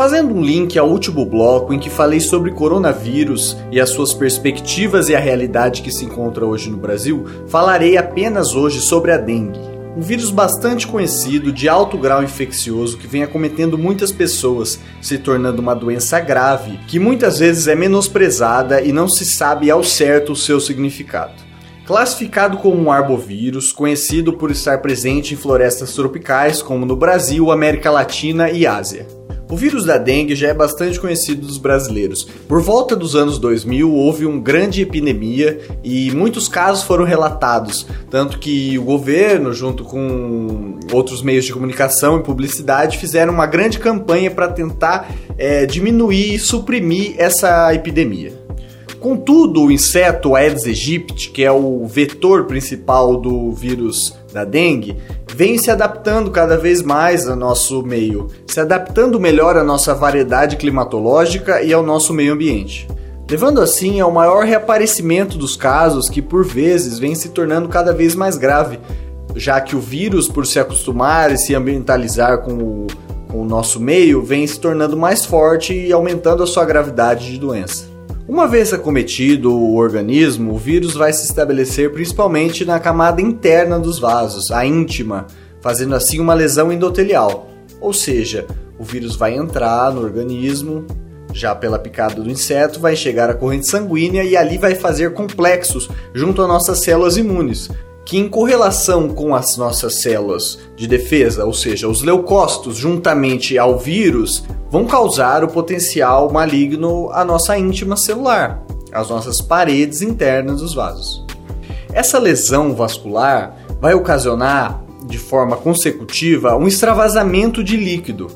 Fazendo um link ao último bloco em que falei sobre coronavírus e as suas perspectivas e a realidade que se encontra hoje no Brasil, falarei apenas hoje sobre a dengue. Um vírus bastante conhecido, de alto grau infeccioso, que vem acometendo muitas pessoas, se tornando uma doença grave, que muitas vezes é menosprezada e não se sabe ao certo o seu significado. Classificado como um arbovírus, conhecido por estar presente em florestas tropicais como no Brasil, América Latina e Ásia. O vírus da dengue já é bastante conhecido dos brasileiros. Por volta dos anos 2000 houve uma grande epidemia e muitos casos foram relatados, tanto que o governo, junto com outros meios de comunicação e publicidade, fizeram uma grande campanha para tentar é, diminuir e suprimir essa epidemia. Contudo, o inseto Aedes aegypti, que é o vetor principal do vírus da dengue, vem se adaptando cada vez mais ao nosso meio, se adaptando melhor à nossa variedade climatológica e ao nosso meio ambiente. Levando assim ao maior reaparecimento dos casos que por vezes vem se tornando cada vez mais grave, já que o vírus, por se acostumar e se ambientalizar com o, com o nosso meio, vem se tornando mais forte e aumentando a sua gravidade de doença. Uma vez acometido o organismo, o vírus vai se estabelecer principalmente na camada interna dos vasos, a íntima, fazendo assim uma lesão endotelial. Ou seja, o vírus vai entrar no organismo, já pela picada do inseto, vai chegar à corrente sanguínea e ali vai fazer complexos junto às nossas células imunes, que em correlação com as nossas células de defesa, ou seja, os leucócitos juntamente ao vírus, vão causar o potencial maligno à nossa íntima celular, às nossas paredes internas dos vasos. Essa lesão vascular vai ocasionar de forma consecutiva um extravasamento de líquido.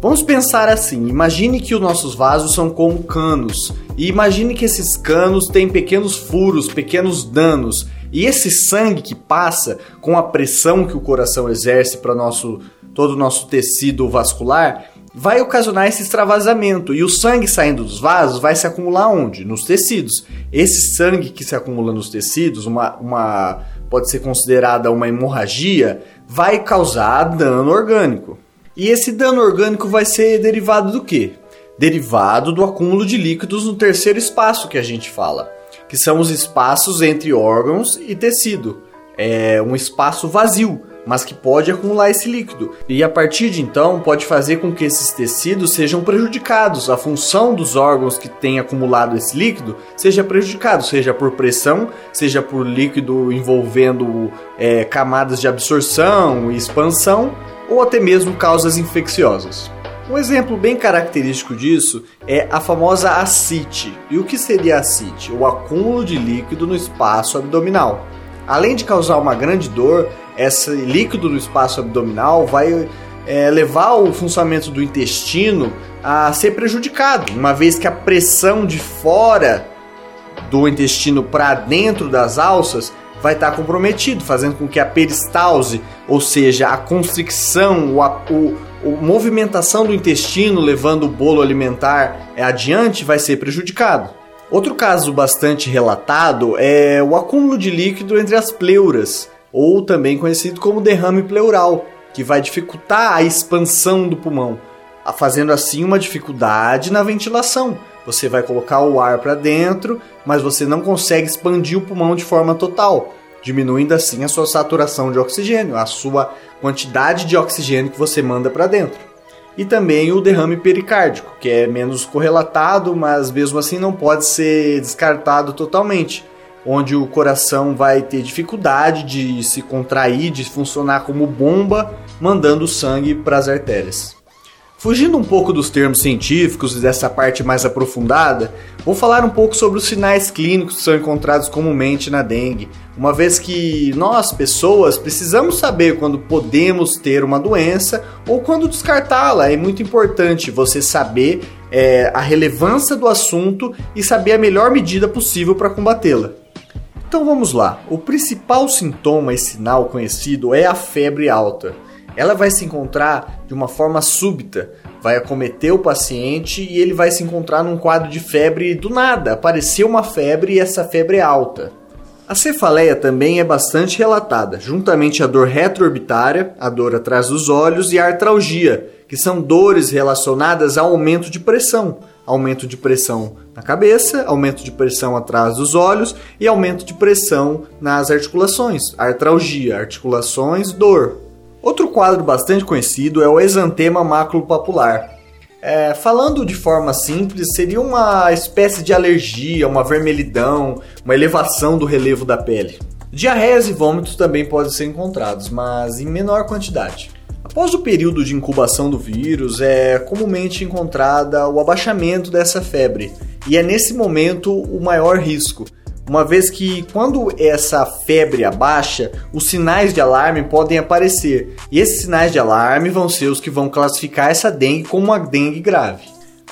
Vamos pensar assim: imagine que os nossos vasos são como canos, e imagine que esses canos têm pequenos furos, pequenos danos e esse sangue que passa com a pressão que o coração exerce para nosso todo o nosso tecido vascular vai ocasionar esse extravasamento e o sangue saindo dos vasos vai se acumular onde? Nos tecidos. Esse sangue que se acumula nos tecidos, uma, uma pode ser considerada uma hemorragia, vai causar dano orgânico. E esse dano orgânico vai ser derivado do quê? Derivado do acúmulo de líquidos no terceiro espaço que a gente fala que são os espaços entre órgãos e tecido. É um espaço vazio, mas que pode acumular esse líquido. E a partir de então pode fazer com que esses tecidos sejam prejudicados. A função dos órgãos que têm acumulado esse líquido seja prejudicado, seja por pressão, seja por líquido envolvendo é, camadas de absorção e expansão, ou até mesmo causas infecciosas. Um exemplo bem característico disso é a famosa ascite. E o que seria a ascite? O acúmulo de líquido no espaço abdominal. Além de causar uma grande dor, esse líquido no espaço abdominal vai é, levar o funcionamento do intestino a ser prejudicado, uma vez que a pressão de fora do intestino para dentro das alças vai estar comprometido, fazendo com que a peristalse, ou seja, a constricção, o, o a movimentação do intestino levando o bolo alimentar adiante vai ser prejudicado. Outro caso bastante relatado é o acúmulo de líquido entre as pleuras, ou também conhecido como derrame pleural, que vai dificultar a expansão do pulmão, fazendo assim uma dificuldade na ventilação. Você vai colocar o ar para dentro, mas você não consegue expandir o pulmão de forma total diminuindo assim a sua saturação de oxigênio, a sua quantidade de oxigênio que você manda para dentro. E também o derrame pericárdico, que é menos correlatado, mas mesmo assim não pode ser descartado totalmente, onde o coração vai ter dificuldade de se contrair, de funcionar como bomba, mandando sangue para as artérias. Fugindo um pouco dos termos científicos e dessa parte mais aprofundada, vou falar um pouco sobre os sinais clínicos que são encontrados comumente na dengue, uma vez que nós, pessoas, precisamos saber quando podemos ter uma doença ou quando descartá-la. É muito importante você saber é, a relevância do assunto e saber a melhor medida possível para combatê-la. Então vamos lá. O principal sintoma e sinal conhecido é a febre alta ela vai se encontrar de uma forma súbita, vai acometer o paciente e ele vai se encontrar num quadro de febre do nada. Apareceu uma febre e essa febre é alta. A cefaleia também é bastante relatada, juntamente a dor retroorbitária, a dor atrás dos olhos e a artralgia, que são dores relacionadas ao aumento de pressão, aumento de pressão na cabeça, aumento de pressão atrás dos olhos e aumento de pressão nas articulações, artralgia, articulações, dor. Outro quadro bastante conhecido é o exantema maculopapular. É, falando de forma simples, seria uma espécie de alergia, uma vermelhidão, uma elevação do relevo da pele. Diarreias e vômitos também podem ser encontrados, mas em menor quantidade. Após o período de incubação do vírus, é comumente encontrada o abaixamento dessa febre, e é nesse momento o maior risco, uma vez que quando essa febre abaixa, os sinais de alarme podem aparecer, e esses sinais de alarme vão ser os que vão classificar essa dengue como uma dengue grave.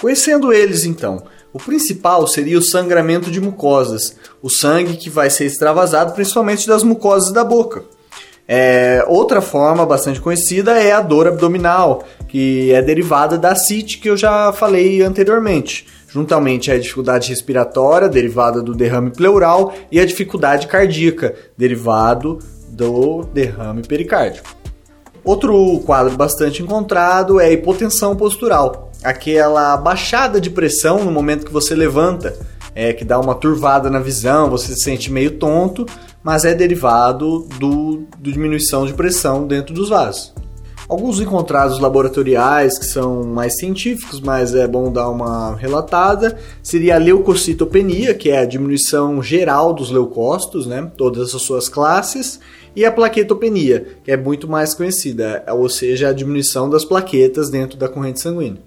Conhecendo eles então, o principal seria o sangramento de mucosas, o sangue que vai ser extravasado principalmente das mucosas da boca. É, outra forma bastante conhecida é a dor abdominal, que é derivada da CIT que eu já falei anteriormente juntamente à dificuldade respiratória, derivada do derrame pleural, e a dificuldade cardíaca, derivado do derrame pericárdico. Outro quadro bastante encontrado é a hipotensão postural, aquela baixada de pressão no momento que você levanta, é, que dá uma turvada na visão, você se sente meio tonto, mas é derivado do, do diminuição de pressão dentro dos vasos. Alguns encontrados laboratoriais que são mais científicos, mas é bom dar uma relatada, seria a leucocitopenia, que é a diminuição geral dos leucócitos, né, todas as suas classes, e a plaquetopenia, que é muito mais conhecida, ou seja, a diminuição das plaquetas dentro da corrente sanguínea.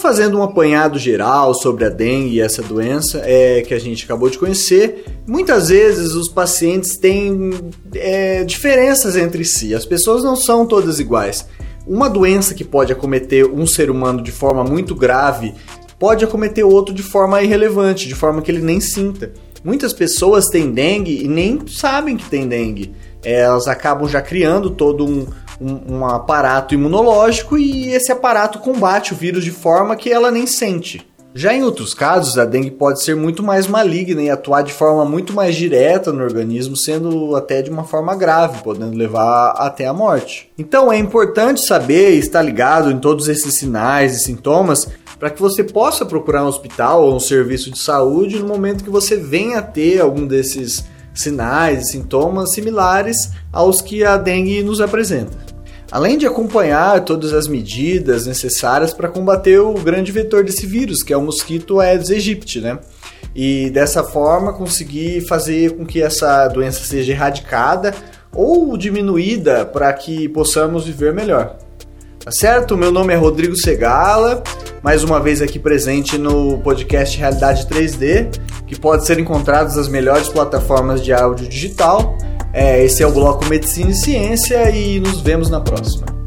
Fazendo um apanhado geral sobre a dengue e essa doença é, que a gente acabou de conhecer, muitas vezes os pacientes têm é, diferenças entre si. As pessoas não são todas iguais. Uma doença que pode acometer um ser humano de forma muito grave pode acometer outro de forma irrelevante, de forma que ele nem sinta. Muitas pessoas têm dengue e nem sabem que tem dengue. Elas acabam já criando todo um, um, um aparato imunológico e esse aparato combate o vírus de forma que ela nem sente. Já em outros casos, a dengue pode ser muito mais maligna e atuar de forma muito mais direta no organismo, sendo até de uma forma grave, podendo levar até a morte. Então é importante saber e estar ligado em todos esses sinais e sintomas para que você possa procurar um hospital ou um serviço de saúde no momento que você venha a ter algum desses sinais e sintomas similares aos que a dengue nos apresenta além de acompanhar todas as medidas necessárias para combater o grande vetor desse vírus, que é o mosquito Aedes aegypti, né? E dessa forma conseguir fazer com que essa doença seja erradicada ou diminuída para que possamos viver melhor. Tá certo? Meu nome é Rodrigo Segala, mais uma vez aqui presente no podcast Realidade 3D, que pode ser encontrado nas melhores plataformas de áudio digital é, esse é o bloco Medicina e Ciência e nos vemos na próxima.